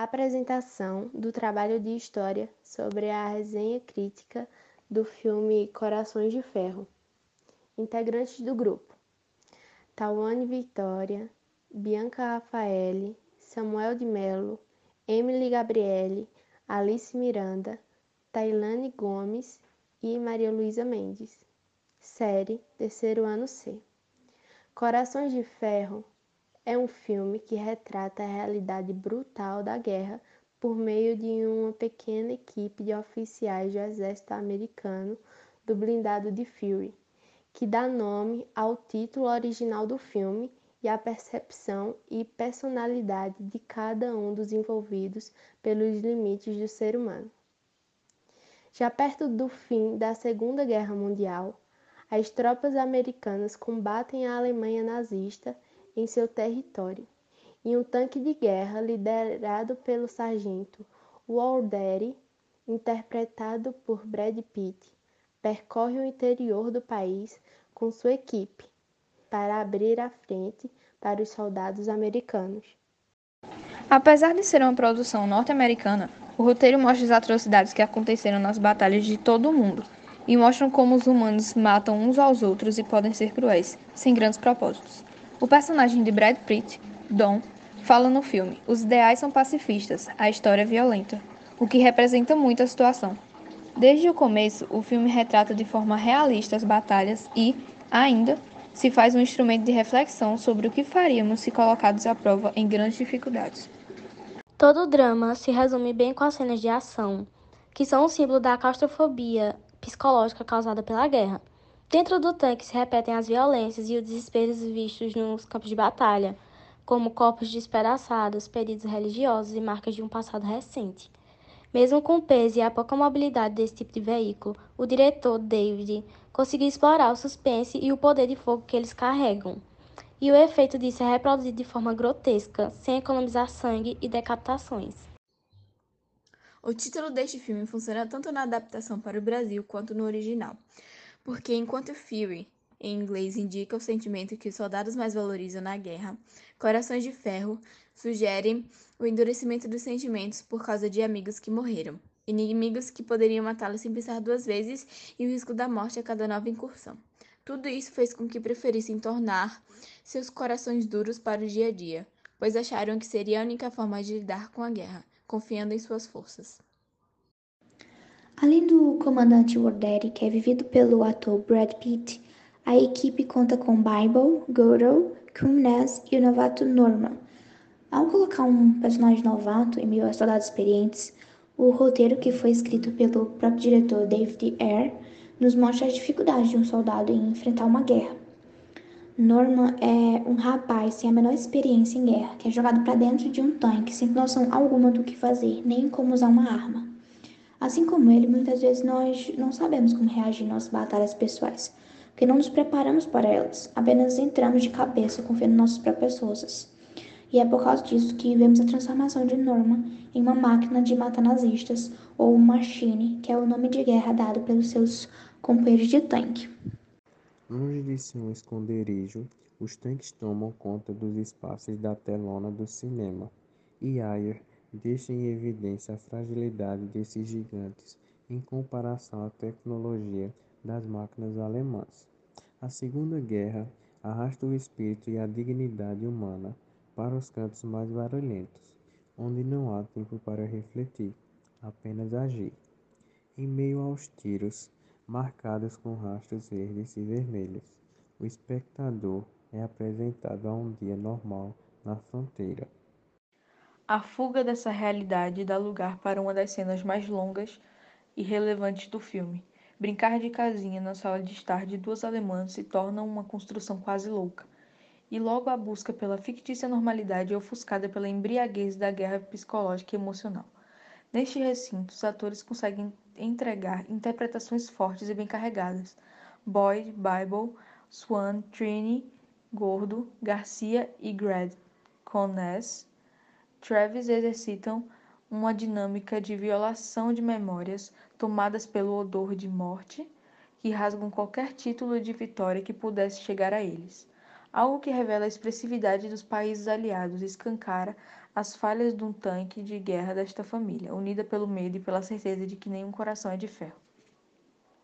Apresentação do trabalho de história sobre a resenha crítica do filme Corações de Ferro. Integrantes do grupo: Tawane Vitória, Bianca Rafaeli, Samuel de Mello, Emily Gabriele, Alice Miranda, Tailane Gomes e Maria Luísa Mendes. Série Terceiro Ano C. Corações de Ferro é um filme que retrata a realidade brutal da guerra por meio de uma pequena equipe de oficiais do exército americano do blindado de Fury, que dá nome ao título original do filme e à percepção e personalidade de cada um dos envolvidos pelos limites do ser humano. Já perto do fim da Segunda Guerra Mundial, as tropas americanas combatem a Alemanha nazista em seu território, e um tanque de guerra liderado pelo sargento Walderi, interpretado por Brad Pitt, percorre o interior do país com sua equipe para abrir a frente para os soldados americanos. Apesar de ser uma produção norte-americana, o roteiro mostra as atrocidades que aconteceram nas batalhas de todo o mundo e mostram como os humanos matam uns aos outros e podem ser cruéis, sem grandes propósitos. O personagem de Brad Pitt, Don, fala no filme: os ideais são pacifistas, a história é violenta, o que representa muito a situação. Desde o começo, o filme retrata de forma realista as batalhas e, ainda, se faz um instrumento de reflexão sobre o que faríamos se colocados à prova em grandes dificuldades. Todo o drama se resume bem com as cenas de ação, que são um símbolo da claustrofobia psicológica causada pela guerra. Dentro do tanque se repetem as violências e os desesperos vistos nos campos de batalha, como corpos despedaçados, pedidos religiosos e marcas de um passado recente. Mesmo com o peso e a pouca mobilidade desse tipo de veículo, o diretor David conseguiu explorar o suspense e o poder de fogo que eles carregam. E o efeito disso é reproduzido de forma grotesca, sem economizar sangue e decapitações. O título deste filme funciona tanto na adaptação para o Brasil quanto no original, porque enquanto Fury, em inglês, indica o sentimento que os soldados mais valorizam na guerra, Corações de Ferro sugere o endurecimento dos sentimentos por causa de amigos que morreram, inimigos que poderiam matá-los sem pensar duas vezes e o risco da morte a cada nova incursão. Tudo isso fez com que preferissem tornar seus corações duros para o dia a dia, pois acharam que seria a única forma de lidar com a guerra confiando em suas forças. Além do comandante Warderi, que é vivido pelo ator Brad Pitt, a equipe conta com Bible, Goro, Kumnes e o novato Norman. Ao colocar um personagem novato em meio a soldados experientes, o roteiro que foi escrito pelo próprio diretor David Ayer nos mostra as dificuldades de um soldado em enfrentar uma guerra. Norman é um rapaz sem a menor experiência em guerra, que é jogado para dentro de um tanque sem noção alguma do que fazer, nem como usar uma arma. Assim como ele, muitas vezes nós não sabemos como reagir em nossas batalhas pessoais, porque não nos preparamos para elas, apenas entramos de cabeça confiando em nossas próprias forças. E é por causa disso que vemos a transformação de Norman em uma máquina de matar nazistas, ou Machine, que é o nome de guerra dado pelos seus companheiros de tanque. Longe de ser um esconderijo, os tanques tomam conta dos espaços da telona do cinema, e Ayer deixa em evidência a fragilidade desses gigantes em comparação à tecnologia das máquinas alemãs. A Segunda Guerra arrasta o espírito e a dignidade humana para os cantos mais barulhentos, onde não há tempo para refletir, apenas agir. Em meio aos tiros, marcadas com rastros verdes e vermelhos. O espectador é apresentado a um dia normal na fronteira. A fuga dessa realidade dá lugar para uma das cenas mais longas e relevantes do filme. Brincar de casinha na sala de estar de duas alemãs se torna uma construção quase louca, e logo a busca pela fictícia normalidade é ofuscada pela embriaguez da guerra psicológica e emocional. Neste recinto, os atores conseguem entregar interpretações fortes e bem carregadas. Boyd, Bible, Swan, Trini, Gordo, Garcia e Grad Connes, Travis exercitam uma dinâmica de violação de memórias tomadas pelo odor de morte que rasgam qualquer título de vitória que pudesse chegar a eles. Algo que revela a expressividade dos países aliados e escancara as falhas de um tanque de guerra desta família, unida pelo medo e pela certeza de que nenhum coração é de ferro.